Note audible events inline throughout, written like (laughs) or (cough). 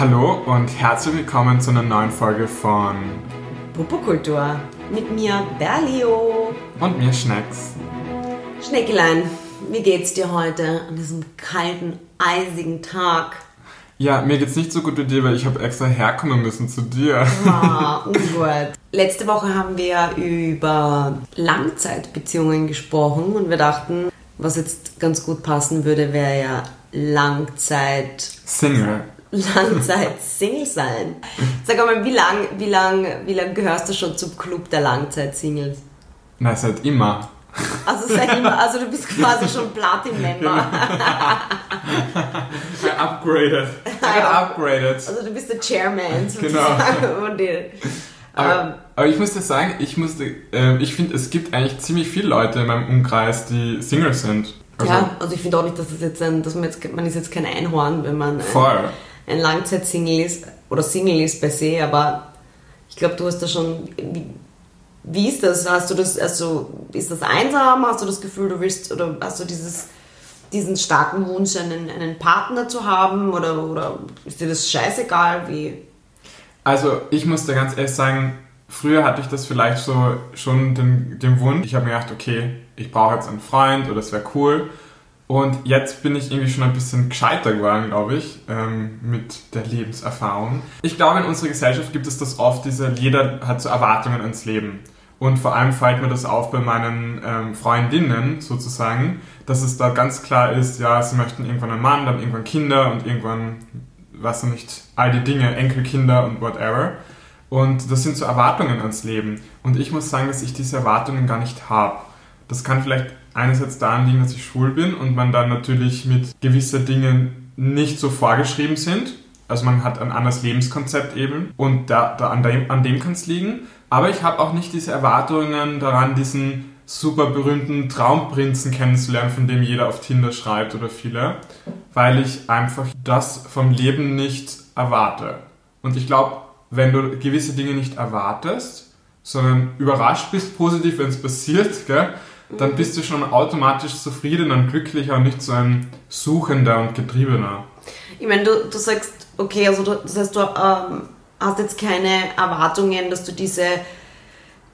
Hallo und herzlich willkommen zu einer neuen Folge von Popokultur mit mir Berlio und mir Schnecks. Schneckelein, wie geht's dir heute an diesem kalten, eisigen Tag? Ja, mir geht's nicht so gut wie dir, weil ich habe extra herkommen müssen zu dir. Ah, (laughs) ungut. Letzte Woche haben wir über Langzeitbeziehungen gesprochen und wir dachten, was jetzt ganz gut passen würde, wäre ja Langzeit Single. Langzeit-Single (laughs) sein. Sag mal, wie lang, wie lang, wie lang gehörst du schon zum Club der Langzeit-Singles? Na, seit immer. Also seit (laughs) immer, also du bist quasi schon Platin-Member. (laughs) Upgraded. Got upgraded. Also du bist der Chairman Genau. sozusagen von denen. Aber, Ähm, aber ich muss dir sagen, ich musste, äh, ich finde, es gibt eigentlich ziemlich viele Leute in meinem Umkreis, die Single sind. Also, ja, also ich finde auch nicht, dass das jetzt ein, dass man jetzt, man ist jetzt kein Einhorn, wenn man Voll. ein Langzeit-Single ist oder Single ist per se, aber ich glaube, du hast da schon, wie, wie ist das? Hast du das, also ist das einsam? Hast du das Gefühl, du willst, oder hast du dieses, diesen starken Wunsch, einen, einen Partner zu haben oder, oder ist dir das scheißegal? Wie? Also ich muss dir ganz ehrlich sagen, früher hatte ich das vielleicht so schon den, den Wunsch. Ich habe mir gedacht, okay, ich brauche jetzt einen Freund oder das wäre cool. Und jetzt bin ich irgendwie schon ein bisschen gescheiter geworden, glaube ich, ähm, mit der Lebenserfahrung. Ich glaube, in unserer Gesellschaft gibt es das oft, diese, jeder hat so Erwartungen ans Leben. Und vor allem fällt mir das auf bei meinen ähm, Freundinnen sozusagen, dass es da ganz klar ist, ja, sie möchten irgendwann einen Mann, dann irgendwann Kinder und irgendwann, was nicht, all die Dinge, Enkelkinder und whatever. Und das sind so Erwartungen ans Leben. Und ich muss sagen, dass ich diese Erwartungen gar nicht habe. Das kann vielleicht einerseits daran liegen, dass ich schwul bin und man dann natürlich mit gewissen Dingen nicht so vorgeschrieben sind. Also man hat ein anderes Lebenskonzept eben und da, da an dem, an dem kann es liegen. Aber ich habe auch nicht diese Erwartungen daran, diesen super berühmten Traumprinzen kennenzulernen, von dem jeder auf Tinder schreibt oder viele, weil ich einfach das vom Leben nicht erwarte. Und ich glaube, wenn du gewisse Dinge nicht erwartest, sondern überrascht bist, positiv, wenn es passiert, gell, dann bist du schon automatisch zufrieden und glücklicher und nicht so ein Suchender und Getriebener. Ich meine, du, du sagst, okay, also du, das heißt, du ähm, hast jetzt keine Erwartungen, dass du diese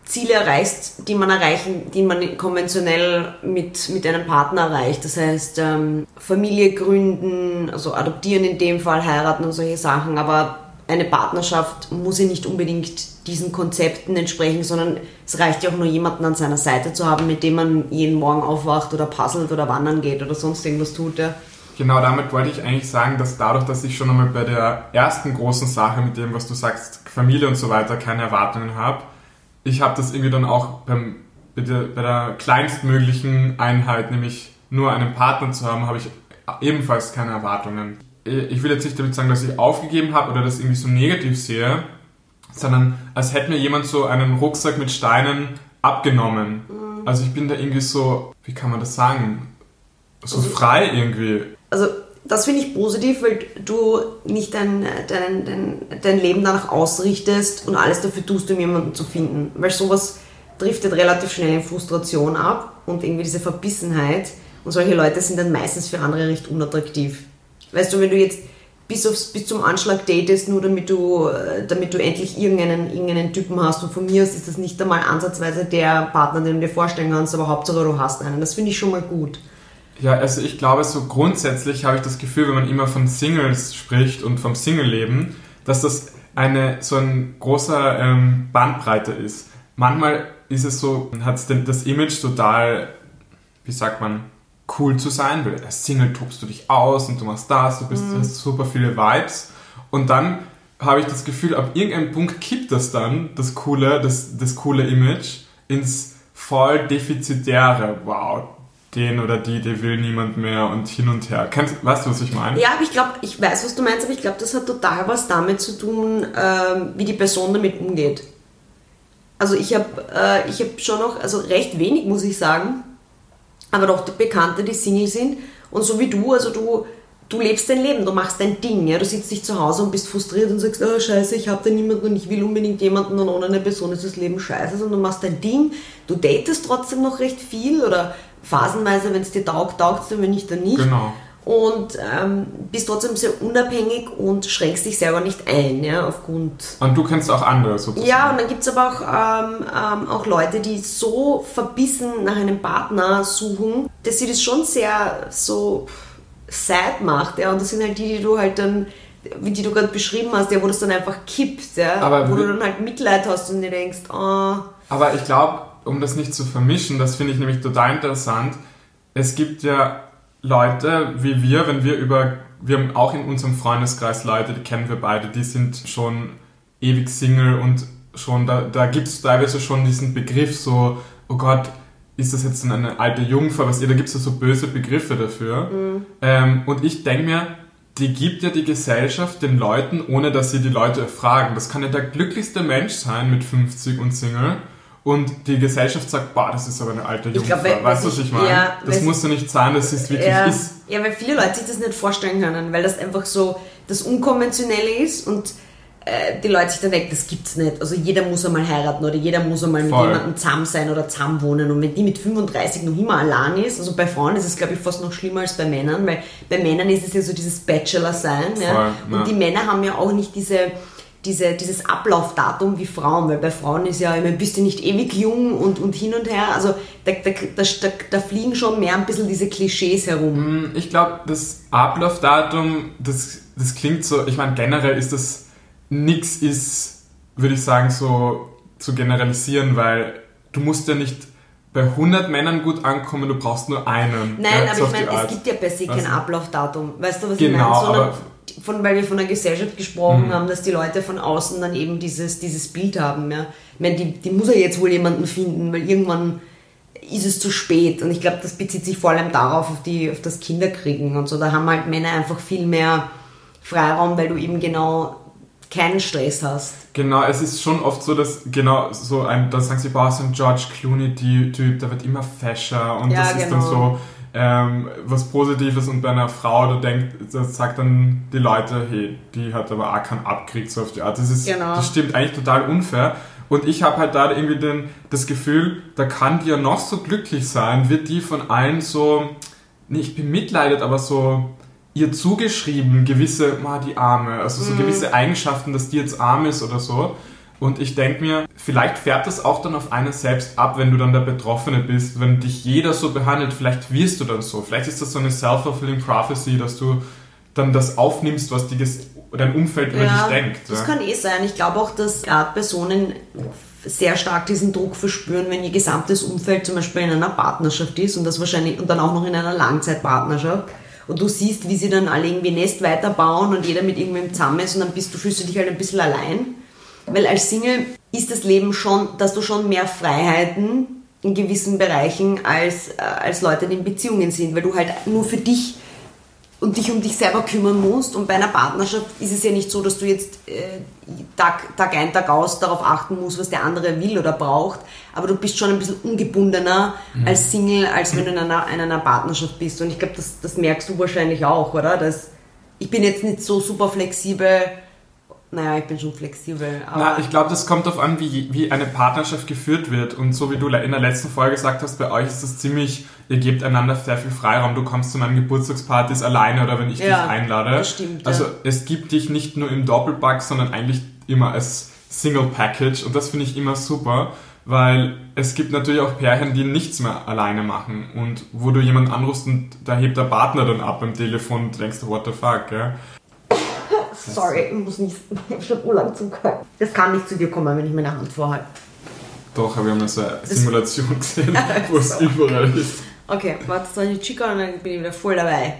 Ziele erreichst, die man erreichen, die man konventionell mit, mit einem Partner erreicht. Das heißt, ähm, Familie gründen, also adoptieren in dem Fall, heiraten und solche Sachen, aber eine Partnerschaft muss ja nicht unbedingt diesen Konzepten entsprechen, sondern es reicht ja auch nur jemanden an seiner Seite zu haben, mit dem man jeden Morgen aufwacht oder puzzelt oder wandern geht oder sonst irgendwas tut. Ja. Genau, damit wollte ich eigentlich sagen, dass dadurch, dass ich schon einmal bei der ersten großen Sache mit dem, was du sagst, Familie und so weiter, keine Erwartungen habe, ich habe das irgendwie dann auch beim, bei, der, bei der kleinstmöglichen Einheit, nämlich nur einen Partner zu haben, habe ich ebenfalls keine Erwartungen. Ich will jetzt nicht damit sagen, dass ich aufgegeben habe oder das irgendwie so negativ sehe, sondern als hätte mir jemand so einen Rucksack mit Steinen abgenommen. Also ich bin da irgendwie so, wie kann man das sagen, so frei irgendwie. Also das finde ich positiv, weil du nicht dein, dein, dein, dein Leben danach ausrichtest und alles dafür tust, um jemanden zu finden. Weil sowas driftet relativ schnell in Frustration ab und irgendwie diese Verbissenheit. Und solche Leute sind dann meistens für andere recht unattraktiv. Weißt du, wenn du jetzt bis, aufs, bis zum Anschlag datest, nur damit du, damit du endlich irgendeinen, irgendeinen Typen hast. Und von mir aus ist das nicht einmal ansatzweise der Partner, den du dir vorstellen kannst, aber Hauptsache du hast einen. Das finde ich schon mal gut. Ja, also ich glaube, so grundsätzlich habe ich das Gefühl, wenn man immer von Singles spricht und vom Single-Leben, dass das eine so ein großer ähm, Bandbreite ist. Manchmal ist es so, hat das Image total, wie sagt man, cool zu sein, weil als Single tobst du dich aus und du machst das, du bist, Mhm. hast super viele Vibes. Und dann habe ich das Gefühl, ab irgendeinem Punkt kippt das dann, das coole, das, das coole Image, ins voll defizitäre. Wow, den oder die, der will niemand mehr und hin und her. Kennst, weißt du, was ich meine? Ja, aber ich glaube, ich weiß, was du meinst, aber ich glaube, das hat total was damit zu tun, ähm, wie die Person damit umgeht. Also ich habe äh, ich hab schon noch, also recht wenig muss ich sagen, aber doch Bekannte, die Single sind und so wie du, also du, du lebst dein Leben, du machst dein Ding, ja, du sitzt nicht zu Hause und bist frustriert und sagst, oh scheiße, ich habe da niemanden und ich will unbedingt jemanden und ohne eine Person ist das Leben scheiße, sondern du machst dein Ding, du datest trotzdem noch recht viel oder phasenweise, wenn es dir taugt, taugt es dir, wenn nicht, dann nicht. Genau. Und ähm, bist trotzdem sehr unabhängig und schränkst dich selber nicht ein, ja, aufgrund. Und du kennst auch andere sozusagen. Ja, und dann gibt es aber auch, ähm, ähm, auch Leute, die so verbissen nach einem Partner suchen, dass sie das schon sehr so sad macht, ja, und das sind halt die, die du halt dann wie die du gerade beschrieben hast, ja, wo das dann einfach kippt, ja, Aber wo du dann halt Mitleid hast und dir denkst, oh, Aber ich glaube, um das nicht zu vermischen, das finde ich nämlich total interessant. Es gibt ja Leute wie wir, wenn wir über, wir haben auch in unserem Freundeskreis Leute, die kennen wir beide, die sind schon ewig Single und schon, da, da gibt es teilweise schon diesen Begriff so, oh Gott, ist das jetzt eine alte Jungfer, was ihr, da gibt es ja so böse Begriffe dafür. Ähm, und ich denke mir, die gibt ja die Gesellschaft den Leuten, ohne dass sie die Leute fragen. Das kann ja der glücklichste Mensch sein mit 50 und Single. Und die Gesellschaft sagt, boah, das ist aber eine alte Jungfer. glaub, weißt du, was ich meine? ja, das muss ja nicht sein, dass es wirklich ja, ist. ja, weil viele Leute sich das nicht vorstellen können, weil das einfach so das Unkonventionelle ist und äh, die Leute sich dann denken, das gibt's nicht. Also jeder muss einmal heiraten oder jeder muss einmal mit Voll. jemandem zusammen sein oder zusammen wohnen. Und wenn die mit 35 noch immer allein ist, also bei Frauen ist es, glaube ich, fast noch schlimmer als bei Männern, weil bei Männern ist es ja so dieses Bachelor-Sein. Ja? Voll, ja. Und die Männer haben ja auch nicht diese, diese, dieses Ablaufdatum wie Frauen, weil bei Frauen ist ja, ich meine, bist du nicht ewig jung und, und hin und her, also da, da, da, da, fliegen schon mehr ein bisschen diese Klischees herum. Hm, Ich glaube, das Ablaufdatum, das, das klingt so, ich meine, generell ist das, nix ist, würde ich sagen, so zu generalisieren, weil du musst ja nicht bei 100 Männern gut ankommen, du brauchst nur einen. Nein, ja, aber ich meine, es gibt ja per se kein Also- Ablaufdatum. Weißt du, was Genau, ich meine? Sondern aber- von, weil wir von der Gesellschaft gesprochen haben, dass die Leute von außen dann eben dieses, dieses Bild haben. Ja. Ich meine, die, die muss ja jetzt wohl jemanden finden, weil irgendwann ist es zu spät. Und ich glaube, das bezieht sich vor allem darauf, auf, die, auf das Kinderkriegen und so. Da haben halt Männer einfach viel mehr Freiraum, weil du eben genau keinen Stress hast. Genau, es ist schon oft so, dass genau so ein, da sagen sie, boah, so ein George Clooney-Typ, der wird immer fescher und Ja, das ist dann genau. so ähm, was Positives und bei einer Frau, da denkt, das sagt dann die Leute, hey, die hat aber auch keinen abgekriegt, so auf die Art. Das ist, Genau. das stimmt eigentlich total unfair. Und ich habe halt da irgendwie den, das Gefühl, da kann die ja noch so glücklich sein, wird die von allen so, nicht bemitleidet, aber so ihr zugeschrieben, gewisse, ma, die Arme, also so gewisse Eigenschaften, dass die jetzt arm ist oder so. Und ich denke mir, vielleicht fährt das auch dann auf einen selbst ab, wenn du dann der Betroffene bist, wenn dich jeder so behandelt, vielleicht wirst du dann so. Vielleicht ist das so eine self-fulfilling prophecy, dass du dann das aufnimmst, was die, dein Umfeld über dich denkt. Das ja. kann eh sein. Ich glaube auch, dass gerade Personen sehr stark diesen Druck verspüren, wenn ihr gesamtes Umfeld zum Beispiel in einer Partnerschaft ist und das wahrscheinlich und dann auch noch in einer Langzeitpartnerschaft und du siehst, wie sie dann alle irgendwie Nest weiterbauen und jeder mit irgendwem zusammen ist und dann bist du, fühlst du dich halt ein bisschen allein. Weil als Single ist das Leben schon, dass du schon mehr Freiheiten in gewissen Bereichen als, äh, als Leute, die in Beziehungen sind, weil du halt nur für dich und dich um dich selber kümmern musst. Und bei einer Partnerschaft ist es ja nicht so, dass du jetzt äh, Tag, Tag ein, Tag aus darauf achten musst, was der andere will oder braucht. Aber du bist schon ein bisschen ungebundener als Single, als wenn du in einer, in einer Partnerschaft bist. Und ich glaube, das, das merkst du wahrscheinlich auch, oder? Dass ich bin jetzt nicht so super flexibel. Naja, ich bin schon flexibel. Na, ich glaube, das kommt darauf an, wie, wie eine Partnerschaft geführt wird. Und so wie du in der letzten Folge gesagt hast, bei euch ist es ziemlich, ihr gebt einander sehr viel Freiraum. Du kommst zu meinen Geburtstagspartys alleine oder wenn ich Ja, dich einlade. das stimmt, Also ja. es gibt dich nicht nur im Doppelpack, sondern eigentlich immer als Single Package. Und das finde ich immer super, weil es gibt natürlich auch Pärchen, die nichts mehr alleine machen. Und wo du jemanden anrufst und da hebt der Partner dann ab beim Telefon und denkst, what the fuck, gell? Sorry, ich muss nicht. (laughs) Ich habe schon urlang zum. Das kann nicht zu dir kommen, wenn ich meine Hand vorhalte. Doch, aber wir haben ja so eine Simulation gesehen, (laughs) wo es überall ist. Okay, warte, dann ich Chica und dann bin ich wieder voll dabei.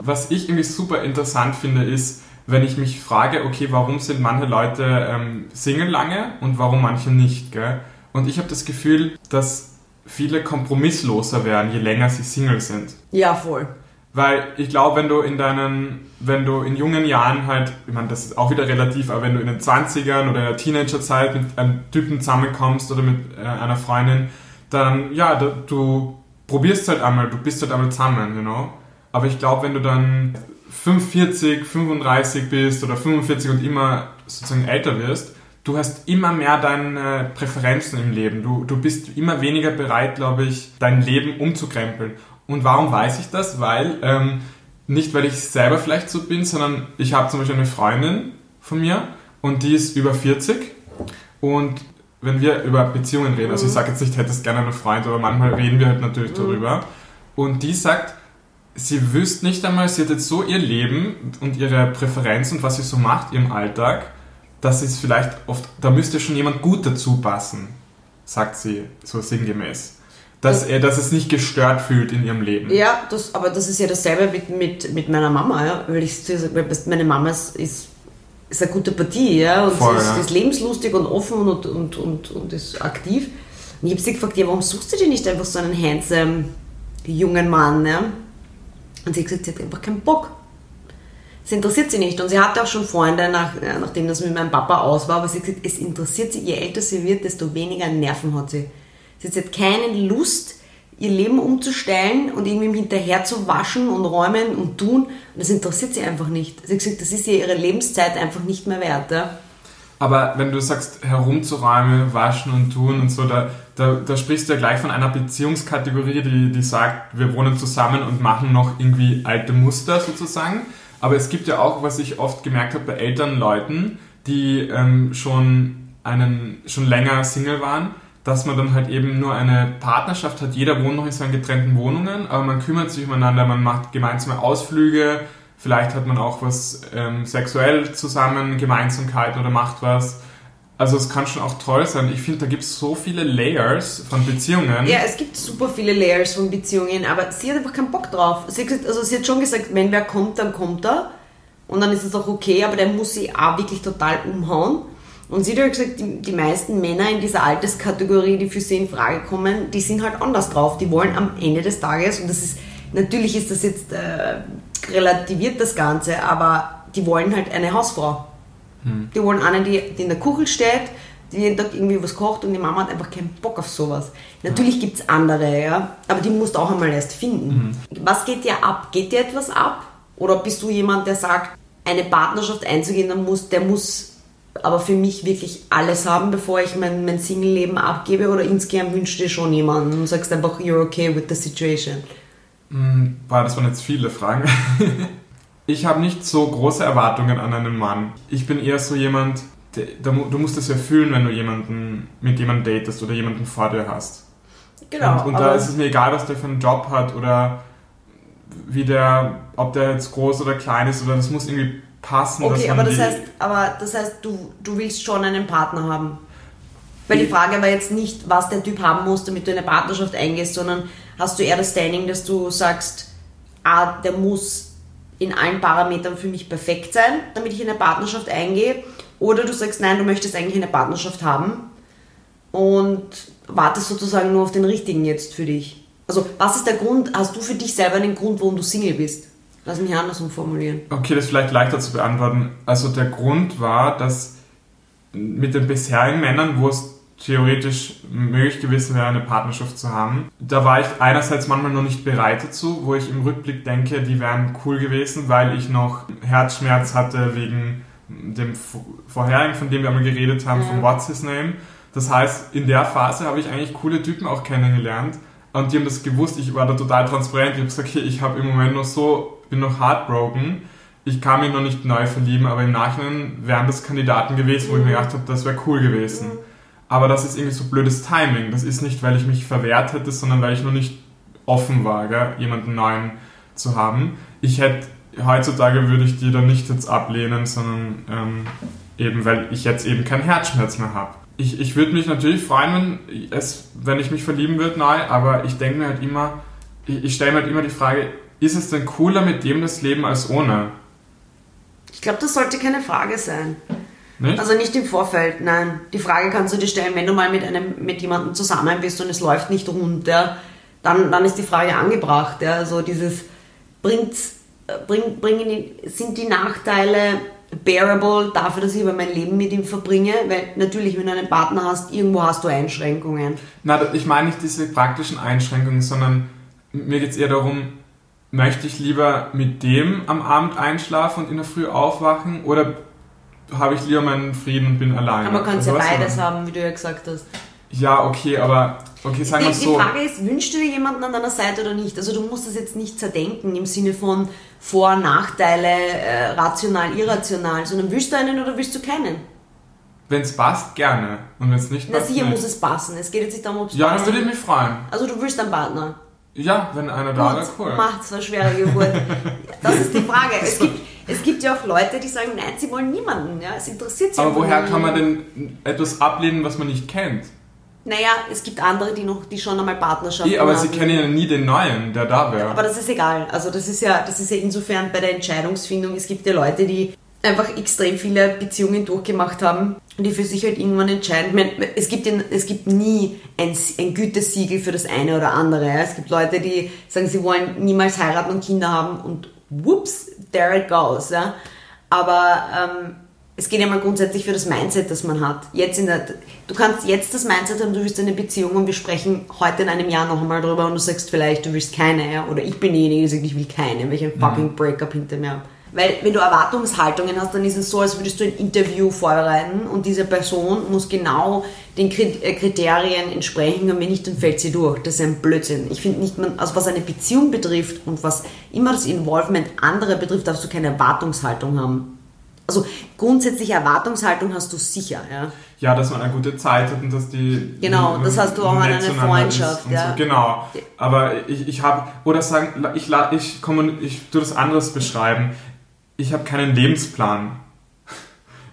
Was ich irgendwie super interessant finde, ist, wenn ich mich frage, okay, warum sind manche Leute ähm, Single lange und warum manche nicht, gell? Und ich habe das Gefühl, dass viele kompromissloser werden, je länger sie Single sind. Ja, voll. Weil ich glaube, wenn du in deinen, wenn du in jungen Jahren halt, ich meine, das ist auch wieder relativ, aber wenn du in den 20ern oder in der Teenagerzeit mit einem Typen zusammenkommst oder mit äh, einer Freundin, dann, ja, du, du probierst halt einmal, du bist halt einmal zusammen, you know. Aber ich glaube, wenn du dann 45, 35 bist oder 45 und immer sozusagen älter wirst, du hast immer mehr deine Präferenzen im Leben. Du, du bist immer weniger bereit, glaube ich, dein Leben umzukrempeln. Und warum weiß ich das? Weil ähm, nicht, weil ich selber vielleicht so bin, sondern ich habe zum Beispiel eine Freundin von mir und die ist über 40 und wenn wir über Beziehungen reden, also ich sage jetzt nicht, hättest gerne einen Freund, aber manchmal reden wir halt natürlich darüber und die sagt, sie wüsste nicht einmal, sie hat jetzt so ihr Leben und ihre Präferenz und was sie so macht, ihrem Alltag, dass es vielleicht oft, da müsste schon jemand gut dazu passen, sagt sie so sinngemäß. Dass, er, dass es nicht gestört fühlt in ihrem Leben. Ja, das, aber das ist ja dasselbe mit, mit, mit meiner Mama, ja. Weil ich meine Mama ist, ist, ist eine gute Partie, ja. Und Voll, sie ist, ja. ist lebenslustig und offen und, und, und, und ist aktiv. Und ich habe sie gefragt, ja, warum suchst du dir nicht einfach so einen handsome jungen Mann, ja? Und sie hat gesagt, sie hat einfach keinen Bock. Es interessiert sie nicht. Und sie hatte auch schon Freunde, nach, ja, nachdem das mit meinem Papa aus war, aber sie hat gesagt, es interessiert sie, je älter sie wird, desto weniger Nerven hat sie. Sie hat keine Lust, ihr Leben umzustellen und irgendwie hinterher zu waschen und räumen und tun. Und das interessiert sie einfach nicht. Sie hat gesagt, das ist ihr ihre Lebenszeit einfach nicht mehr wert. Ja? Aber wenn du sagst, herumzuräumen, waschen und tun und so, da, da, da sprichst du ja gleich von einer Beziehungskategorie, die, die sagt, wir wohnen zusammen und machen noch irgendwie alte Muster sozusagen. Aber es gibt ja auch, was ich oft gemerkt habe bei älteren Leuten, die ähm, schon einen schon länger Single waren, dass man dann halt eben nur eine Partnerschaft hat. Jeder wohnt noch in seinen getrennten Wohnungen, aber man kümmert sich umeinander, man macht gemeinsame Ausflüge, vielleicht hat man auch was ähm, sexuell zusammen, Gemeinsamkeiten oder macht was. Also es kann schon auch toll sein. Ich finde, da gibt es so viele Layers von Beziehungen. Ja, es gibt super viele Layers von Beziehungen, aber sie hat einfach keinen Bock drauf. Sie hat, also sie hat schon gesagt, wenn wer kommt, dann kommt er. Und dann ist es auch okay, aber der muss sie auch wirklich total umhauen. Und sie hat gesagt, die, die meisten Männer in dieser Alterskategorie, die für sie in Frage kommen, die sind halt anders drauf. Die wollen am Ende des Tages, und das ist, natürlich ist das jetzt, äh, relativiert das Ganze, aber die wollen halt eine Hausfrau. Die wollen eine, die, die in der Küche steht, die jeden Tag irgendwie was kocht und die Mama hat einfach keinen Bock auf sowas. Natürlich gibt es andere, ja, aber die musst du auch einmal erst finden. Was geht dir ab? Geht dir etwas ab? Oder bist du jemand, der sagt, eine Partnerschaft einzugehen, der muss, der muss aber für mich wirklich alles haben, bevor ich mein, mein Single-Leben abgebe? Oder insgeheim wünschst du dir schon jemanden und sagst einfach, you're okay with the situation? Hm, Boah, das waren jetzt viele Fragen. (laughs) Ich habe nicht so große Erwartungen an einen Mann. Ich bin eher so jemand, der, mu- du musst es ja fühlen, wenn du jemanden mit jemandem datest oder jemanden vor dir hast. Genau. und und da ist es mir egal, was der für einen Job hat oder wie der, ob der jetzt groß oder klein ist oder das muss irgendwie passen. Okay, aber das heißt, aber das heißt, du, du willst schon einen Partner haben. Weil die Frage war jetzt nicht, was der Typ haben muss, damit du eine Partnerschaft eingehst, sondern hast du eher das Standing, dass du sagst, ah, der muss in allen Parametern für mich perfekt sein, damit ich in eine Partnerschaft eingehe. Oder du sagst, nein, du möchtest eigentlich eine Partnerschaft haben und wartest sozusagen nur auf den richtigen jetzt für dich. Also, was ist der Grund? Hast du für dich selber einen Grund, warum du Single bist? Lass mich andersrum formulieren. Okay, das ist vielleicht leichter zu beantworten. Also der Grund war, dass mit den bisherigen Männern, wo es theoretisch möglich gewesen wäre, eine Partnerschaft zu haben, da war ich einerseits manchmal noch nicht bereit dazu, wo ich im Rückblick denke, die wären cool gewesen, weil ich noch Herzschmerz hatte wegen dem vorherigen, von dem wir einmal geredet haben, von What's His Name. Das heißt, in der Phase habe ich eigentlich coole Typen auch kennengelernt und die haben das gewusst. Ich war da total transparent. Ich habe gesagt, okay, ich habe im Moment noch so, bin noch heartbroken. Ich kann mich noch nicht neu verlieben, aber im Nachhinein wären das Kandidaten gewesen, wo ich mir gedacht habe, das wäre cool gewesen. Aber das ist irgendwie so blödes Timing. Das ist nicht, weil ich mich verwehrt hätte, sondern weil ich noch nicht offen war, gell, jemanden neuen zu haben. Ich hätte, heutzutage würde ich die dann nicht jetzt ablehnen, sondern ähm, eben, weil ich jetzt eben keinen Herzschmerz mehr habe. Ich, ich würde mich natürlich freuen, wenn, es, wenn ich mich verlieben würde neu, aber ich denke mir halt immer, ich, ich stelle mir halt immer die Frage, ist es denn cooler mit dem das Leben als ohne? Ich glaube, das sollte keine Frage sein. Nicht? Also nicht im Vorfeld, nein. Die Frage kannst du dir stellen, wenn du mal mit einem mit jemandem zusammen bist und es läuft nicht rund, ja, dann, dann ist die Frage angebracht. Ja. Also dieses bringt, äh, bring, bringen sind die Nachteile bearable dafür, dass ich aber mein Leben mit ihm verbringe? Weil natürlich, wenn du einen Partner hast, irgendwo hast du Einschränkungen. Na, ich meine nicht diese praktischen Einschränkungen, sondern mir geht es eher darum, möchte ich lieber mit dem am Abend einschlafen und in der Früh aufwachen oder habe ich lieber meinen Frieden und bin alleine? Aber man kann Also, ja beides haben, wie du ja gesagt hast. Ja, okay, aber okay, sagen wir Die, die so. Frage ist, wünschst du dir jemanden an deiner Seite oder nicht? Also du musst das jetzt nicht zerdenken im Sinne von Vor- Nachteile, äh, rational, irrational, sondern willst du einen oder willst du keinen? Wenn es passt, gerne. Und wenn es nicht Na passt, sicher nicht. muss es passen. Es geht jetzt nicht darum, ob es Ja, dann passt. würde ich mich freuen. Also du willst einen Partner. Ja, wenn einer da wäre, cool. macht's eine schwere Geburt. Das ist die Frage. Es gibt, es gibt ja auch Leute, die sagen, nein, sie wollen niemanden. Ja? Es interessiert sie Aber woher kann man denn etwas ablehnen, was man nicht kennt? Naja, es gibt andere, die noch, die schon einmal Partnerschaften Eh, aber sie kennen ja nie den Neuen, der da wäre. Aber das ist egal. Also das ist ja, das ist ja insofern bei der Entscheidungsfindung. Es gibt ja Leute, die einfach extrem viele Beziehungen durchgemacht haben und die für sich halt irgendwann entscheiden. Ich meine, Es gibt, in, es gibt nie ein, ein Gütesiegel für das eine oder andere. ja. Es gibt Leute, die sagen, sie wollen niemals heiraten und Kinder haben und whoops, there it goes. Ja. Aber ähm, es geht ja mal grundsätzlich für das Mindset, das man hat. Jetzt in der, du kannst jetzt das Mindset haben, du willst eine Beziehung und wir sprechen heute in einem Jahr noch einmal drüber und du sagst vielleicht, du willst keine, ja? oder ich bin diejenige, die sagt, ich will keine, weil ich ein fucking Breakup hinter mir habe. Weil wenn du Erwartungshaltungen hast, dann ist es so, als würdest du ein Interview vorbereiten und diese Person muss genau den äh, Kriterien entsprechen und wenn nicht, dann fällt sie durch. Das ist ein Blödsinn. Ich finde nicht, man, also was eine Beziehung betrifft und was immer das Involvement anderer betrifft, darfst du keine Erwartungshaltung haben. Also grundsätzliche Erwartungshaltung hast du sicher, ja. Ja, dass man eine gute Zeit hat und dass die. Genau, das hast du auch an einer Freundschaft, ja. So. Genau. Aber ich, ich habe, oder sagen, ich, la- ich, komme, ich tue das anderes beschreiben. Ich habe keinen Lebensplan.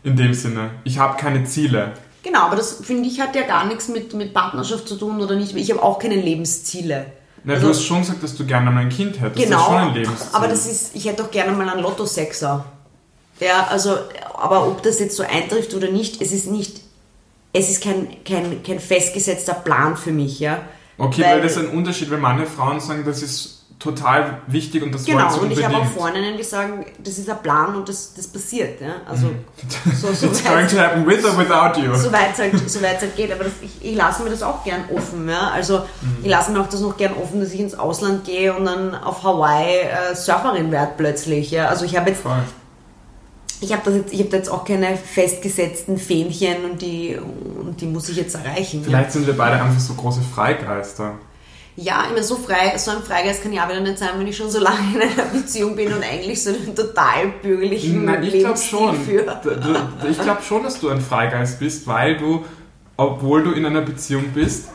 In dem Sinne. Ich habe keine Ziele. Genau, aber das finde ich hat ja gar nichts mit, mit Partnerschaft zu tun oder nicht. Ich habe auch keine Lebensziele. Na, Also- du hast schon gesagt, dass du gerne mal ein Kind hättest. Genau, Das ist schon ein Lebensziel. aber das ist, ich hätte auch gerne mal einen Lotto-Sechser. Ja, also, aber ob das jetzt so eintrifft oder nicht, es ist nicht, es ist kein, kein, kein festgesetzter Plan für mich, ja. Okay, weil, das ist ein Unterschied, weil manche Frauen sagen, das ist total wichtig und das wollen Genau, sie und ich habe auch Freundinnen, die sagen, das ist ein Plan und das, das passiert, ja. Also, (laughs) so, so It's going to happen with or without you. soweit es halt, es halt geht. Aber das, ich, ich lasse mir das auch gern offen. Ja? Also ich lasse mir auch das noch gern offen, dass ich ins Ausland gehe und dann auf Hawaii äh, Surferin werde plötzlich. Ja? Also ich habe jetzt, Voll. ich habe jetzt, ich habe da jetzt auch keine festgesetzten Fähnchen und die, und die muss ich jetzt erreichen. Vielleicht sind wir beide einfach so große Freigeister. Ja, ich meine, so frei, so ein Freigeist kann ich auch wieder nicht sein, wenn ich schon so lange in einer Beziehung bin und eigentlich so einen total bürgerlichen Nein, ich glaube schon. du- Ich glaube schon, dass du ein Freigeist bist, weil du, obwohl du in einer Beziehung bist,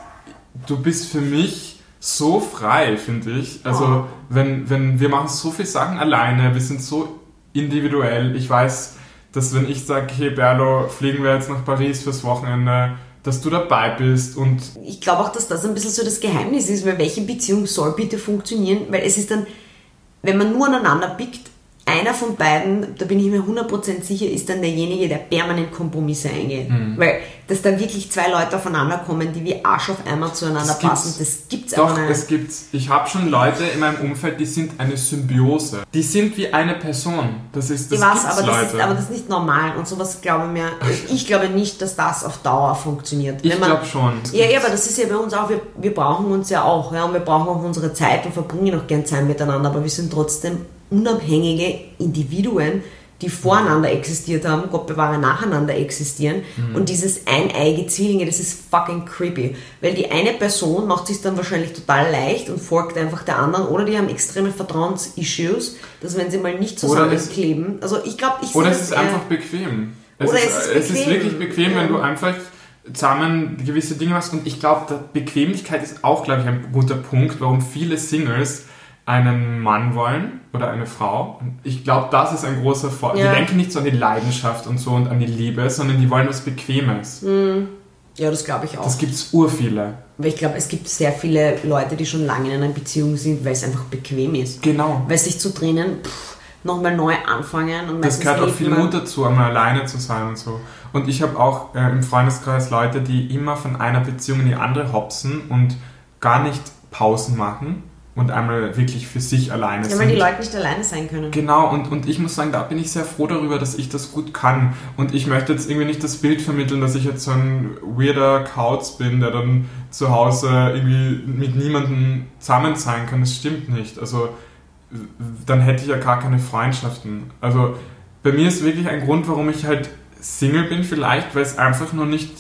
du bist für mich so frei, finde ich. Also, Oh. wenn, wenn wir machen so viele Sachen alleine, wir sind so individuell. Ich weiß, dass wenn ich sage, hey Berlo, fliegen wir jetzt nach Paris fürs Wochenende, dass du dabei bist und ich glaube auch, dass das ein bisschen so das Geheimnis ist, weil welche Beziehung soll bitte funktionieren? Weil es ist dann, wenn man nur aneinander pickt, einer von beiden, da bin ich mir 100% sicher, ist dann derjenige, der permanent Kompromisse eingeht. Mhm. Weil, dass da wirklich zwei Leute aufeinander kommen, die wie Arsch auf Eimer zueinander Das gibt's. passen, das gibt's Doch, einfach es nicht. gibt's. Ich habe schon Leute in meinem Umfeld, die sind eine Symbiose. Die sind wie eine Person. Das ist das Ich weiß, gibt's aber das, Leute. ist, aber das ist nicht normal und sowas glaube ich mir, ich glaube nicht, dass das auf Dauer funktioniert. ich glaube schon. Ja, ja, gibt's. aber das ist ja bei uns auch, wir, wir brauchen uns ja auch, ja, und wir brauchen auch unsere Zeit und verbringen auch gern Zeit miteinander, aber wir sind trotzdem unabhängige Individuen, die voreinander existiert haben, Gott bewahre, nacheinander existieren. Mhm. Und dieses eineige Zwillinge, das ist fucking creepy. Weil die eine Person macht sich dann wahrscheinlich total leicht und folgt einfach der anderen, oder die haben extreme Vertrauensissues, dass wenn sie mal nicht zusammenkleben, also ich glaube, ich Oder es ist eher- einfach bequem. Es, Oder ist, es ist es ist bequem. wirklich bequem, wenn Ja. du einfach zusammen gewisse Dinge machst. Und ich glaube, Bequemlichkeit ist auch, glaube ich, ein guter Punkt, warum viele Singles einen Mann wollen oder eine Frau. Und ich glaube, das ist ein großer Vorteil. Ja. Die denken nicht so an die Leidenschaft und so und an die Liebe, sondern die wollen was Bequemes. Ja, das glaube ich auch. Das gibt's urviele. Aber ich glaube, es gibt sehr viele Leute, die schon lange in einer Beziehung sind, weil es einfach bequem ist. Genau. Weil sich zu trennen, nochmal neu anfangen und Das gehört auch viel Mut dazu, einmal alleine zu sein und so. Und ich habe auch äh, im Freundeskreis Leute, die immer von einer Beziehung in die andere hopsen und gar nicht Pausen machen und einmal wirklich für sich alleine Ja, sind. weil die Leute nicht alleine sein können. Genau, und, und ich muss sagen, da bin ich sehr froh darüber, dass ich das gut kann. Und ich möchte jetzt irgendwie nicht das Bild vermitteln, dass ich jetzt so ein weirder Kauz bin, der dann zu Hause irgendwie mit niemandem zusammen sein kann. Das stimmt nicht. Also dann hätte ich ja gar keine Freundschaften. Also bei mir ist wirklich ein Grund, warum ich halt Single bin vielleicht, weil es einfach nur nicht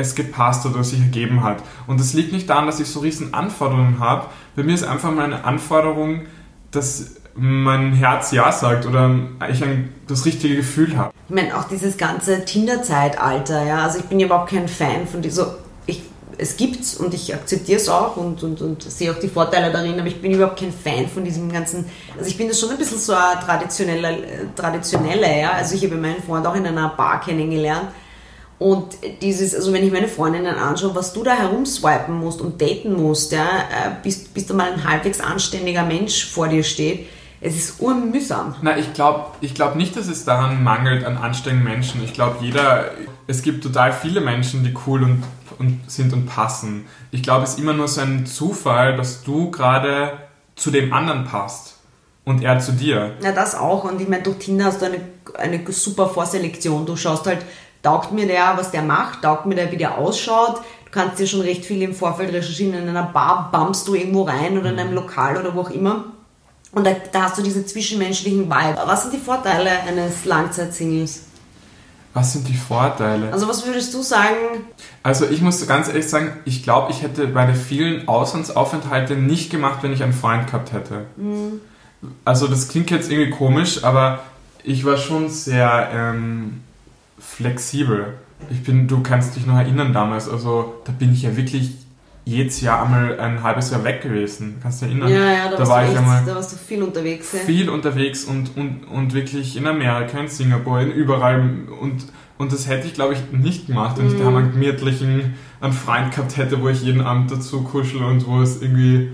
es gepasst oder sich ergeben hat. Und das liegt nicht daran, dass ich so riesen Anforderungen habe. Bei mir ist einfach mal eine Anforderung, dass mein Herz ja sagt oder ich ein, das richtige Gefühl habe. Ich meine, auch dieses ganze Tinder-Zeitalter, ja, also ich bin ja überhaupt kein Fan von dieser, ich, es gibt's und ich akzeptiere es auch und, und, und sehe auch die Vorteile darin, aber ich bin überhaupt kein Fan von diesem ganzen, also ich bin das schon ein bisschen so ein traditioneller, traditioneller, ja, also ich habe meinen Freund auch in einer Bar kennengelernt und dieses, also wenn ich meine Freundinnen anschaue, was du da herumswipen musst und daten musst, ja, äh, bis, bis da mal ein halbwegs anständiger Mensch vor dir steht, es ist urmühsam. Na, ich glaube ich glaub nicht, dass es daran mangelt an anständigen Menschen. Ich glaube, jeder, es gibt total viele Menschen, die cool und, und sind und passen. Ich glaube, es ist immer nur so ein Zufall, dass du gerade zu dem anderen passt und er zu dir. Ja, das auch. Und ich meine, durch Tinder hast du eine, eine super Vorselektion. Du schaust halt, taugt mir der, was der macht, taugt mir der, wie der ausschaut. Du kannst dir schon recht viel im Vorfeld recherchieren. In einer Bar bummst du irgendwo rein oder in einem Lokal oder wo auch immer und da, da hast du diese zwischenmenschlichen Vibe. Was sind die Vorteile eines Langzeitsingles? Was sind die Vorteile? Also was würdest du sagen? Also ich muss ganz ehrlich sagen, ich glaube, ich hätte meine vielen Auslandsaufenthalte nicht gemacht, wenn ich einen Freund gehabt hätte. Mhm. Also das klingt jetzt irgendwie komisch, aber ich war schon sehr ähm, flexibel. Ich bin, du kannst dich noch erinnern damals, also da bin ich ja wirklich jedes Jahr einmal ein halbes Jahr weg gewesen. Kannst du dich erinnern? Ja, ja, da, da war ich echt, einmal da warst du viel unterwegs. Ja. Viel unterwegs und, und, und wirklich in Amerika, in Singapur, in überall. Und, und das hätte ich, glaube ich, nicht gemacht, wenn mm. ich da mhm. einen gemütlichen einen Freund gehabt hätte, wo ich jeden Abend dazu kuschel und wo es irgendwie.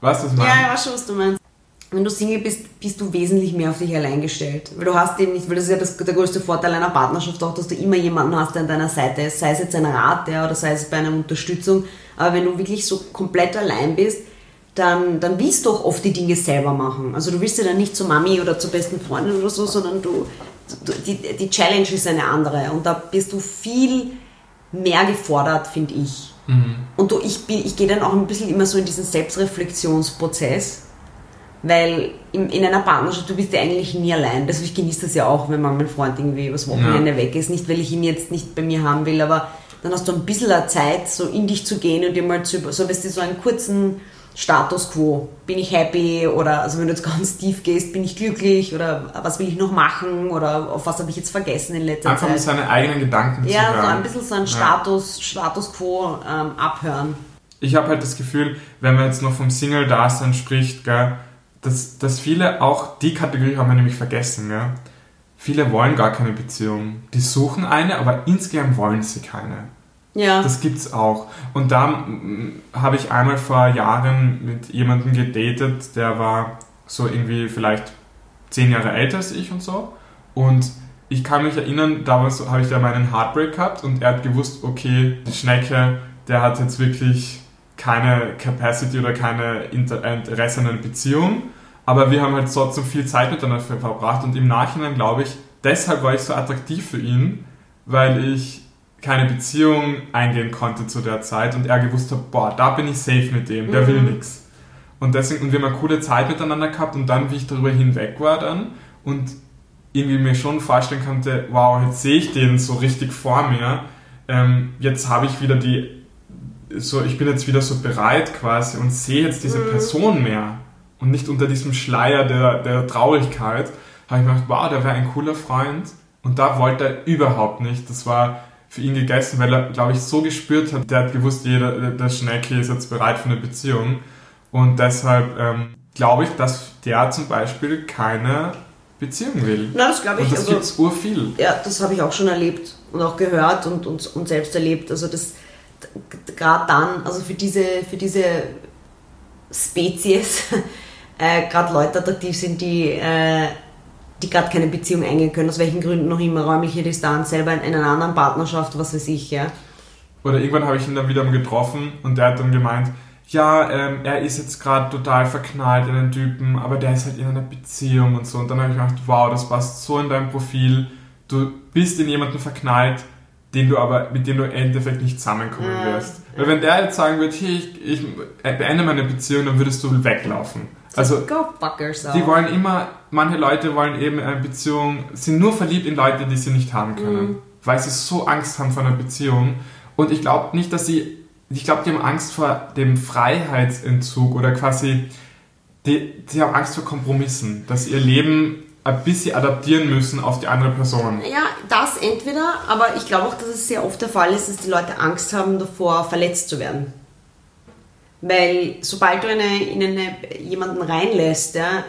Weißt du, was ich meine? Ja, weiß schon, was du meinst. Wenn du Single bist, bist du wesentlich mehr auf dich allein gestellt. Weil du hast eben nicht, weil das ist ja das, der größte Vorteil einer Partnerschaft auch, dass du immer jemanden hast, der an deiner Seite ist. Sei es jetzt ein Rat, ja, oder sei es bei einer Unterstützung. Aber wenn du wirklich so komplett allein bist, dann, dann willst du auch oft die Dinge selber machen. Also du willst ja dann nicht zur Mami oder zur besten Freundin oder so, sondern du, du die, die Challenge ist eine andere. Und da bist du viel mehr gefordert, finde ich. Mhm. Und du, ich, ich gehe dann auch ein bisschen immer so in diesen Selbstreflexionsprozess weil in, in einer Partnerschaft, du bist ja eigentlich nie allein. Also ich genieße das ja auch, wenn man mein Freund irgendwie übers Wochenende ja. weg ist. Nicht, weil ich ihn jetzt nicht bei mir haben will, aber dann hast du ein bisschen Zeit, so in dich zu gehen und dir mal zu, so weißt du, so einen kurzen Status quo. Bin ich happy oder, also wenn du jetzt (laughs) ganz tief gehst, bin ich glücklich oder was will ich noch machen oder auf was habe ich jetzt vergessen in letzter Einfach Zeit. Einfach seine eigenen Gedanken ja, zu hören. Ja, so ein bisschen so ein Status, ja. Status quo ähm, abhören. Ich habe halt das Gefühl, wenn man jetzt noch vom Single-Dasein spricht, gell, dass, dass viele auch, die Kategorie haben wir nämlich vergessen, ja. Viele wollen gar keine Beziehung. Die suchen eine, aber insgeheim wollen sie keine. Ja. Das gibt's auch. Und da habe ich einmal vor Jahren mit jemandem gedatet, der war so irgendwie vielleicht zehn Jahre älter als ich und so. Und ich kann mich erinnern, damals habe ich da meinen Heartbreak gehabt und er hat gewusst, okay, die Schnecke, der hat jetzt wirklich keine Capacity oder keine Interesse an einer Beziehung. Aber wir haben halt trotzdem viel Zeit miteinander verbracht und im Nachhinein glaube ich, deshalb war ich so attraktiv für ihn, weil ich keine Beziehung eingehen konnte zu der Zeit und er gewusst hat, boah, da bin ich safe mit dem, der mhm. will nichts. Und deswegen, und wir haben eine coole Zeit miteinander gehabt und dann, wie ich darüber hinweg war dann und irgendwie mir schon vorstellen konnte, wow, jetzt sehe ich den so richtig vor mir, ähm, jetzt habe ich wieder die so, ich bin jetzt wieder so bereit quasi und sehe jetzt diese mhm. Person mehr und nicht unter diesem Schleier der, der Traurigkeit, habe ich mir gedacht, wow, der wäre ein cooler Freund. Und da wollte er überhaupt nicht. Das war für ihn gegessen, weil er, glaube ich, so gespürt hat, der hat gewusst, jeder, der Schnecke ist jetzt bereit für eine Beziehung. Und deshalb ähm, glaube ich, dass der zum Beispiel keine Beziehung will. Na, das glaube ich. Und das also, gibt es urviel. Ja, das habe ich auch schon erlebt und auch gehört und, und, und selbst erlebt. Also das gerade dann, also für diese, für diese Spezies, (laughs) äh, gerade Leute attraktiv sind, die, äh, die gerade keine Beziehung eingehen können, aus welchen Gründen noch immer, räumliche Distanz, selber in, in einer anderen Partnerschaft, was weiß ich, ja. Oder irgendwann habe ich ihn dann wieder getroffen und der hat dann gemeint, ja, ähm, er ist jetzt gerade total verknallt in einen Typen, aber der ist halt in einer Beziehung und so. Und dann habe ich gedacht, wow, das passt so in dein Profil. Du bist in jemanden verknallt, den du aber, mit dem du im Endeffekt nicht zusammenkommen ja, wirst. Weil wenn der jetzt sagen würde, hey, ich, ich beende meine Beziehung, dann würdest du weglaufen. Also, die wollen immer, manche Leute wollen eben eine Beziehung, sind nur verliebt in Leute, die sie nicht haben können. Mhm. Weil sie so Angst haben vor einer Beziehung. Und ich glaube nicht, dass sie, ich glaube, die haben Angst vor dem Freiheitsentzug oder quasi, die, die haben Angst vor Kompromissen, dass ihr Leben ein bisschen adaptieren müssen auf die andere Person. Ja, das entweder, aber ich glaube auch, dass es sehr oft der Fall ist, dass die Leute Angst haben davor, verletzt zu werden. Weil sobald du eine, in eine, jemanden reinlässt, ja,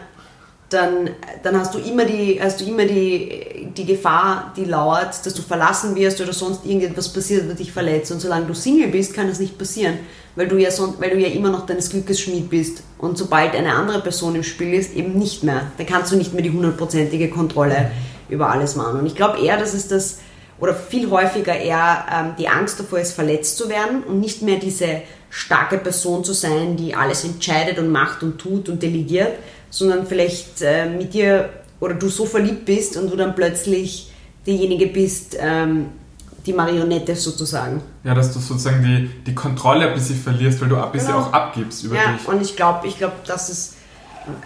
dann, dann hast du immer, die, hast du immer die, die Gefahr, die lauert, dass du verlassen wirst oder sonst irgendetwas passiert, das dich verletzt. Und solange du Single bist, kann das nicht passieren, weil du ja, so, weil du ja immer noch deines Glückes Schmied bist. Und sobald eine andere Person im Spiel ist, eben nicht mehr. Dann kannst du nicht mehr die hundertprozentige Kontrolle über alles machen. Und ich glaube eher, dass es das, oder viel häufiger eher ähm, die Angst davor ist, verletzt zu werden und nicht mehr diese starke Person zu sein, die alles entscheidet und macht und tut und delegiert, sondern vielleicht äh, mit dir oder du so verliebt bist und du dann plötzlich diejenige bist, ähm, die Marionette sozusagen. Ja, dass du sozusagen die, die Kontrolle ein bisschen verlierst, weil du ein bisschen Genau. auch abgibst über Ja, dich. und ich glaube, ich glaube, das ist,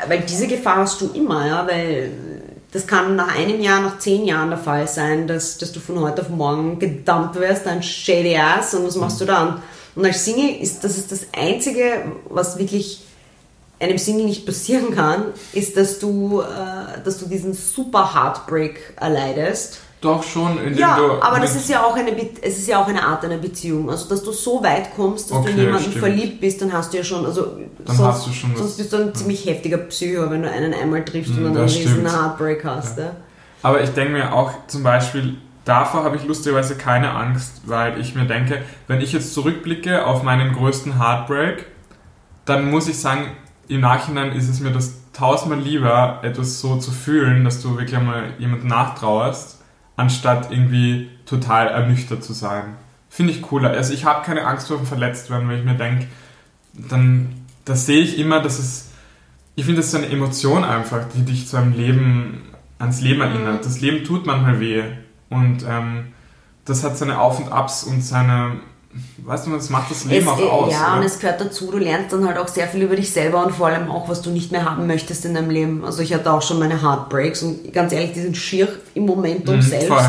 weil diese Gefahr hast du immer, ja, weil das kann nach einem Jahr, nach zehn Jahren der Fall sein, dass, dass du von heute auf morgen gedumpt wirst, ein shady ass und was machst du dann? Und als Single ist das ist das Einzige, was wirklich einem Single nicht passieren kann, ist, dass du, äh, dass du diesen super Heartbreak erleidest. Doch schon, indem Ja, du. aber das ist ja auch eine, Be- es ist ja auch eine Art einer Beziehung. Also, dass du so weit kommst, dass Okay, du in jemanden stimmt. verliebt bist, dann hast du ja schon, also, Dann sonst, hast du schon sonst bist du ein ziemlich heftiger Psycho, wenn du einen einmal triffst und Hm, dann einen riesen. Heartbreak hast. Ja. Aber ich denke mir auch zum Beispiel, davor habe ich lustigerweise keine Angst, weil ich mir denke, wenn ich jetzt zurückblicke auf meinen größten Heartbreak, dann muss ich sagen, im Nachhinein ist es mir das tausendmal lieber, etwas so zu fühlen, dass du wirklich einmal jemandem nachtrauerst, anstatt irgendwie total ernüchtert zu sein. Finde ich cooler. Also ich habe keine Angst vor dem Verletztwerden, weil ich mir denke, dann das sehe ich immer, dass es ich finde, das ist so eine Emotion einfach, die dich zu einem Leben, ans Leben erinnert. Das Leben tut manchmal weh. Und ähm, das hat seine Auf und Abs und seine, weißt du, das macht das Leben Es, auch äh, aus. ja, oder? und es gehört dazu, du lernst dann halt auch sehr viel über dich selber und vor allem auch, was du nicht mehr haben möchtest in deinem Leben. Also ich hatte auch schon meine Heartbreaks und ganz ehrlich, die sind schier im Momentum Mhm, selbst. voll.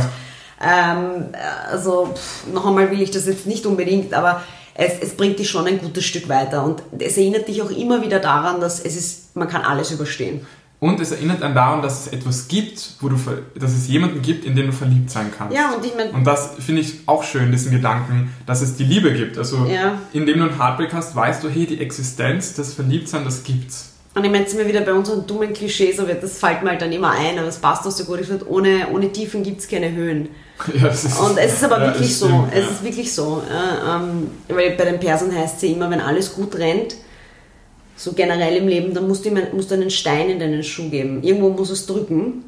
Ähm, also pff, noch einmal will ich das jetzt nicht unbedingt, aber es, es bringt dich schon ein gutes Stück weiter und es erinnert dich auch immer wieder daran, dass es ist, man kann alles überstehen. Und es erinnert einen daran, dass es etwas gibt, wo du, dass es jemanden gibt, in den du verliebt sein kannst. Ja, und ich meine, Und das finde ich auch schön, diesen Gedanken, dass es die Liebe gibt. Also, Ja. indem du einen Heartbreak hast, weißt du, hey, die Existenz, das Verliebtsein, das gibt's. Und ich meine, jetzt sind wieder bei unseren dummen Klischees, aber das fällt mir halt dann immer ein, aber es passt auch so gut. Ich finde, ohne, ohne Tiefen gibt es keine Höhen. (laughs) Ja, das ist, Und es ist aber ja, wirklich es so. stimmt, Es ja. ist wirklich so. Ja, ähm, weil bei den Persern heißt es ja immer, wenn alles gut rennt, so generell im Leben, dann musst du, ihm, musst du einen Stein in deinen Schuh geben. Irgendwo muss es drücken,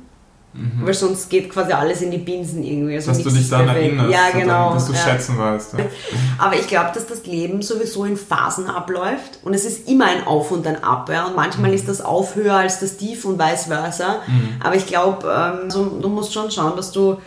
weil sonst geht quasi alles in die Binsen irgendwie. Also Mhm. dass du dich ist daran erinnerst, Ja, dann, genau. dass du ja. schätzen weißt. Ja. (laughs) Aber ich glaube, dass das Leben sowieso in Phasen abläuft und es ist immer ein Auf und ein Ab. Ja? Und manchmal ist das Auf höher als das Tief und vice versa. Aber ich glaube, ähm, so, du musst schon schauen, dass du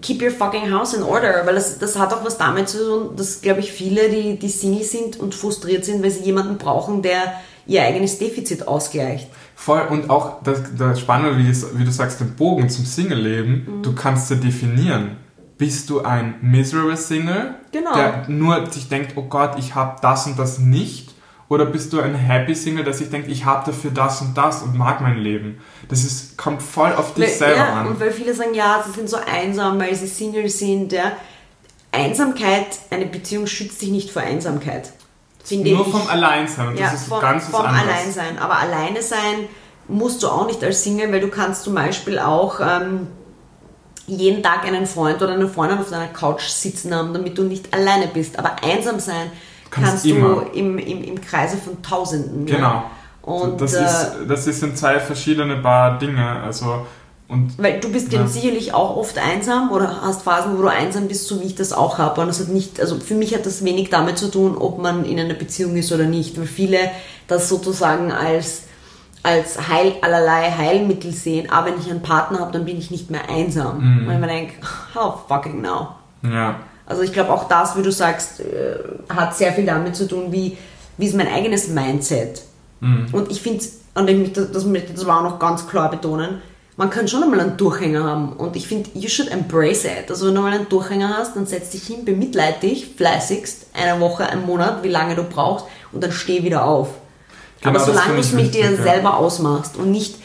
keep your fucking house in order, weil das, das hat auch was damit zu tun, dass, glaube ich, viele, die, die Single sind und frustriert sind, weil sie jemanden brauchen, der ihr eigenes Defizit ausgleicht. Voll, und auch das, das Spannende, wie, wie du sagst, den Bogen zum Single-Leben, Mhm. du kannst ja definieren. Bist du ein miserable Single, Genau. der nur sich denkt, oh Gott, ich habe das und das nicht? Oder bist du ein happy Single, der sich denkt, ich habe dafür das und das und mag mein Leben? Das ist, kommt voll auf dich Weil, selber ja, an. Und weil viele sagen, ja, sie sind so einsam, weil sie Single sind. Ja. Einsamkeit, eine Beziehung schützt dich nicht vor Einsamkeit. Finde Nur ich. vom Alleinsein. Und ja, das ist vom, ganz was vom anderes. Alleinsein. Aber alleine sein musst du auch nicht als Single, weil du kannst zum Beispiel auch ähm, jeden Tag einen Freund oder eine Freundin auf deiner Couch sitzen haben, damit du nicht alleine bist. Aber einsam sein Kannst kannst, du im, im, im Kreise von Tausenden. Genau. Ja. Und, das, äh, ist, das ist sind zwei verschiedene Paar Dinge. Also, und Weil du bist Ja. ja. sicherlich auch oft einsam oder hast Phasen, wo du einsam bist, so wie ich das auch habe. Und das hat nicht, also für mich hat das wenig damit zu tun, ob man in einer Beziehung ist oder nicht. Weil viele das sozusagen als, als Heil, allerlei Heilmittel sehen. Aber wenn ich einen Partner habe, dann bin ich nicht mehr einsam. Mhm. Weil man denkt, how fucking now? ja. Also ich glaube auch das, wie du sagst, äh, hat sehr viel damit zu tun, wie, wie ist mein eigenes Mindset. Mhm. Und ich finde, und ich möchte, das, möchte- das war auch noch ganz klar betonen, man kann schon einmal einen Durchhänger haben. Und ich finde, you should embrace it. Also wenn du mal einen Durchhänger hast, dann setz dich hin, bemitleid dich, fleißigst, eine Woche, einen Monat, wie lange du brauchst, und dann steh wieder auf. Genau, Aber das solange du es ich mit dir ja. selber ausmachst und nicht,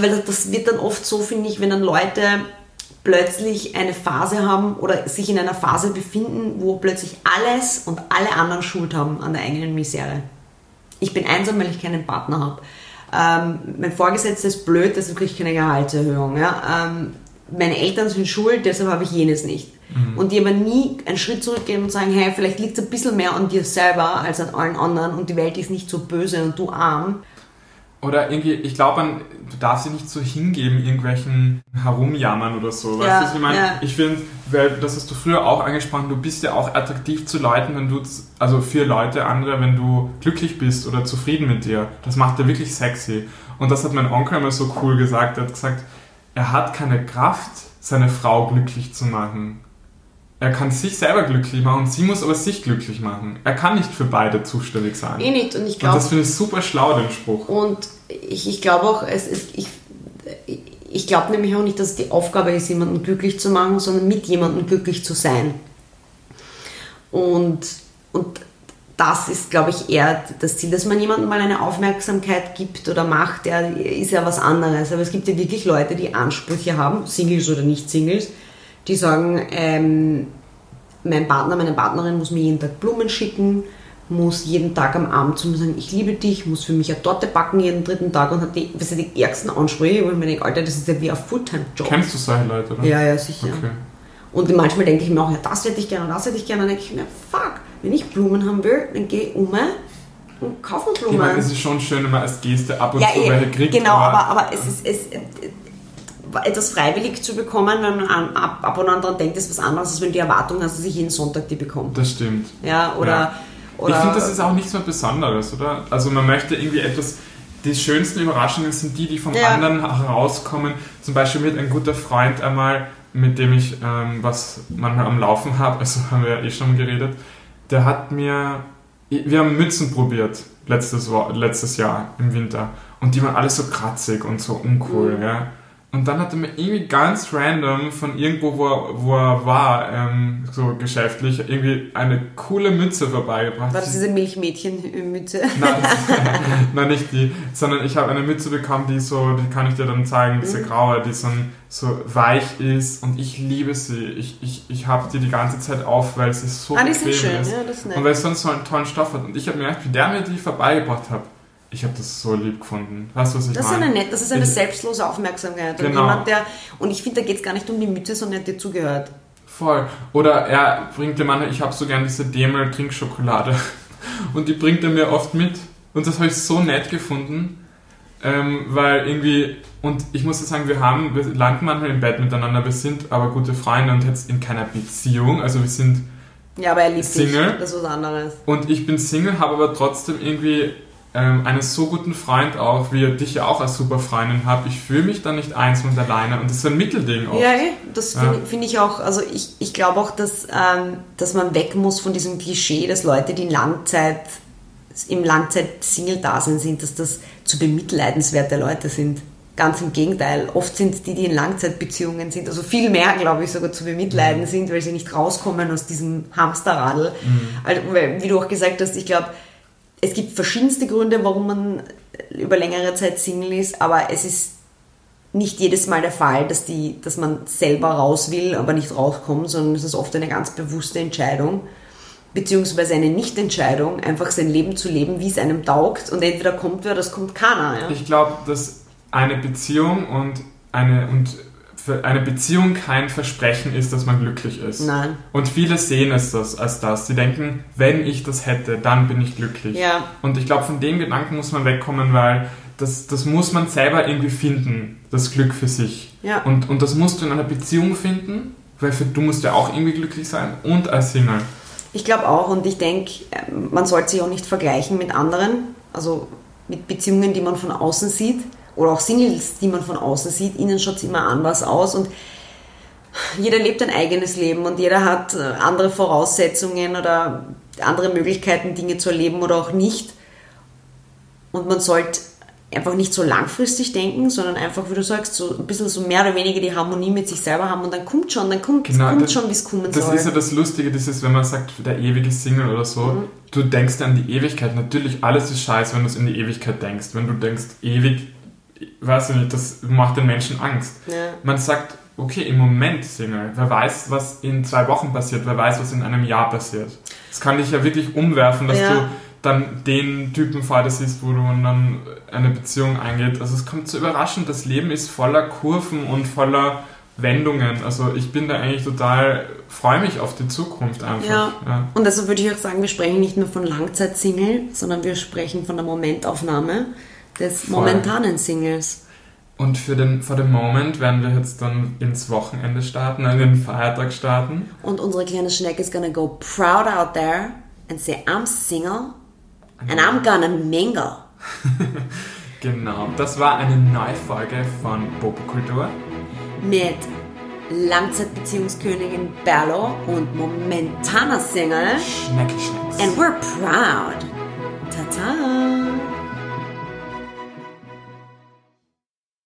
weil das wird dann oft so, finde ich, wenn dann Leute plötzlich eine Phase haben oder sich in einer Phase befinden, wo plötzlich alles und alle anderen Schuld haben an der eigenen Misere. Ich bin einsam, weil ich keinen Partner habe. Ähm, mein Vorgesetzter ist blöd, deshalb kriege ich keine Gehaltserhöhung. Ja? Ähm, meine Eltern sind schuld, deshalb habe ich jenes nicht. Und die aber nie einen Schritt zurückgehen und sagen, hey, vielleicht liegt es ein bisschen mehr an dir selber als an allen anderen und die Welt ist nicht so böse und du arm. Oder irgendwie, ich glaube, du darfst dich nicht so hingeben, irgendwelchen herumjammern oder so. Weißt Ja, du, was ich meine? ja. Ich finde, weil das hast du früher auch angesprochen, du bist ja auch attraktiv zu Leuten, wenn du, also für Leute, andere, wenn du glücklich bist oder zufrieden mit dir. Das macht dir wirklich sexy. Und das hat mein Onkel immer so cool gesagt. Er hat gesagt, er hat keine Kraft, seine Frau glücklich zu machen. Er kann sich selber glücklich machen und sie muss aber sich glücklich machen. Er kann nicht für beide zuständig sein. Eh nicht. Und ich glaube, das finde ich super schlau, den Spruch. Und ich, ich glaube auch, es ist, ich, ich glaube nämlich auch nicht, dass es die Aufgabe ist, jemanden glücklich zu machen, sondern mit jemandem glücklich zu sein. Und, und das ist, glaube ich, eher das Ziel, dass man jemandem mal eine Aufmerksamkeit gibt oder macht, der ist ja was anderes. Aber es gibt ja wirklich Leute, die Ansprüche haben, Singles oder nicht Singles, die sagen, ähm, mein Partner, meine Partnerin muss mir jeden Tag Blumen schicken, muss jeden Tag am Abend zu mir sagen, ich liebe dich, muss für mich eine Torte backen jeden dritten Tag und hat die, was die ärgsten Ansprüche, wo ich mir denke, Alter, das ist ja wie ein Fulltime-Job. Kennst du solche Leute, oder? Ja, ja, sicher. Okay. Und manchmal denke ich mir auch, ja, das hätte ich gerne, das hätte ich gerne. Dann denke ich mir, fuck, wenn ich Blumen haben will, dann gehe ich um und kaufe Ich Blumen. meine, es ist schon schön, wenn man als Geste ab und ja, zu eh, welche kriegt. genau, aber, aber es ist es, äh, etwas freiwillig zu bekommen, wenn man an, ab, ab und an dran denkt, ist was anderes, als wenn du die Erwartung hast, dass ich jeden Sonntag die bekomme. Das stimmt. Ja, oder. Ja. oder ich finde, das ist auch nichts mehr Besonderes, oder? Also man möchte irgendwie etwas. Die schönsten Überraschungen sind die, die vom Ja. anderen herauskommen. Zum Beispiel mit ein guter Freund einmal, mit dem ich ähm, was manchmal am Laufen habe, (laughs) also haben wir ja eh schon geredet, der hat mir. Wir haben Mützen probiert letztes, letztes Jahr im Winter und die waren alle so kratzig und so uncool, Mhm. ja. Und dann hat er mir irgendwie ganz random von irgendwo, wo er, wo er war, ähm, so geschäftlich, irgendwie eine coole Mütze vorbeigebracht. war das diese Milchmädchenmütze? (laughs) Nein, (laughs) nein, nicht die, sondern ich habe eine Mütze bekommen, die so, die kann ich dir dann zeigen, diese Mhm. graue, die so, so weich ist und ich liebe sie. Ich, ich, ich habe die die ganze Zeit auf, weil sie so Ah, die sind bequem schön, ist. ja, das ist nett. Und weil es sonst so einen tollen Stoff hat. Und ich habe mir gedacht, wie der mir die vorbeigebracht hat, ich habe das so lieb gefunden. Weißt du, was ich Das ist meine? eine nett, das ist eine Ich- selbstlose Aufmerksamkeit. Und Genau. jemand, der, und ich finde, da geht es gar nicht um die Mütze, sondern der dir zugehört. Voll. Oder er bringt dir manchmal, ich habe so gern diese Demel Trinkschokolade. (laughs) Und die bringt er mir oft mit. Und das habe ich so nett gefunden. Ähm, weil irgendwie, und ich muss sagen, wir haben, wir landen manchmal im Bett miteinander, wir sind aber gute Freunde und jetzt in keiner Beziehung. Also wir sind, Ja, aber er liebt Single? dich. Das ist was anderes. und ich bin Single, habe aber trotzdem irgendwie ähm, einen so guten Freund auch, wie dich ja auch als super Freundin hat. Ich fühle mich dann nicht einsam und alleine. Und das ist ein Mittelding auch. Ja, eh, das Ja. finde find ich auch, also ich, ich glaube auch, dass, ähm, dass man weg muss von diesem Klischee, dass Leute, die in Langzeit, im Langzeit-Single-Dasein sind, dass das zu bemitleidenswerte Leute sind. Ganz im Gegenteil. Oft sind die, die in Langzeitbeziehungen sind, also viel mehr, glaube ich, sogar zu bemitleiden sind, weil sie nicht rauskommen aus diesem Hamsterradl. Also, weil, wie du auch gesagt hast, ich glaube, es gibt verschiedenste Gründe, warum man über längere Zeit Single ist, aber es ist nicht jedes Mal der Fall, dass, die, dass man selber raus will, aber nicht rauskommt, sondern es ist oft eine ganz bewusste Entscheidung, beziehungsweise eine Nichtentscheidung, einfach sein Leben zu leben, wie es einem taugt und entweder kommt wer, das kommt keiner. Ja? Ich glaube, dass eine Beziehung und eine und eine Beziehung kein Versprechen ist, dass man glücklich ist. Nein. Und viele sehen es das als das. Sie denken, wenn ich das hätte, dann bin ich glücklich. Ja. Und ich glaube, von dem Gedanken muss man wegkommen, weil das, das muss man selber irgendwie finden, das Glück für sich. Ja. Und, und das musst du in einer Beziehung finden, weil für, du musst ja auch irgendwie glücklich sein und als Single. Ich glaube auch und ich denke, man sollte sich auch nicht vergleichen mit anderen, also mit Beziehungen, die man von außen sieht oder auch Singles, die man von außen sieht. Ihnen schaut es immer anders aus und jeder lebt ein eigenes Leben und jeder hat äh, andere Voraussetzungen oder andere Möglichkeiten, Dinge zu erleben oder auch nicht. Und man sollte einfach nicht so langfristig denken, sondern einfach, wie du sagst, so ein bisschen so mehr oder weniger die Harmonie mit sich selber haben und dann kommt schon, dann kommt, Genau, kommt das- schon, wie es kommen Das soll. ist ja das Lustige, dieses, wenn man sagt, der ewige Single oder so, Mhm. du denkst an die Ewigkeit. Natürlich, alles ist scheiße, wenn du es in die Ewigkeit denkst. Wenn du denkst, ewig, weiß ich nicht, das macht den Menschen Angst. Ja. Man sagt, okay, im Moment Single. Wer weiß, was in zwei Wochen passiert, wer weiß, was in einem Jahr passiert. Das kann dich ja wirklich umwerfen, dass Ja. du dann den Typen vor dir siehst, wo du dann eine Beziehung eingeht. Also es kommt so überraschend, das Leben ist voller Kurven und voller Wendungen. Also ich bin da eigentlich total, freue mich auf die Zukunft einfach. Ja. Ja. Und deshalb würde ich auch sagen, wir sprechen nicht mehr von Langzeitsingle, sondern wir sprechen von der Momentaufnahme des Voll. momentanen Singles. Und für den, for the moment werden wir jetzt dann ins Wochenende starten, an den Feiertag starten. Und unsere kleine Schnecke is gonna go proud out there and say, I'm single and I'm gonna mingle. (laughs) Genau, das war eine neue Folge von Popokultur. Mit Langzeitbeziehungskönigin Berlo und momentaner Single. Schnecki Schnecks. And we're proud. Tata.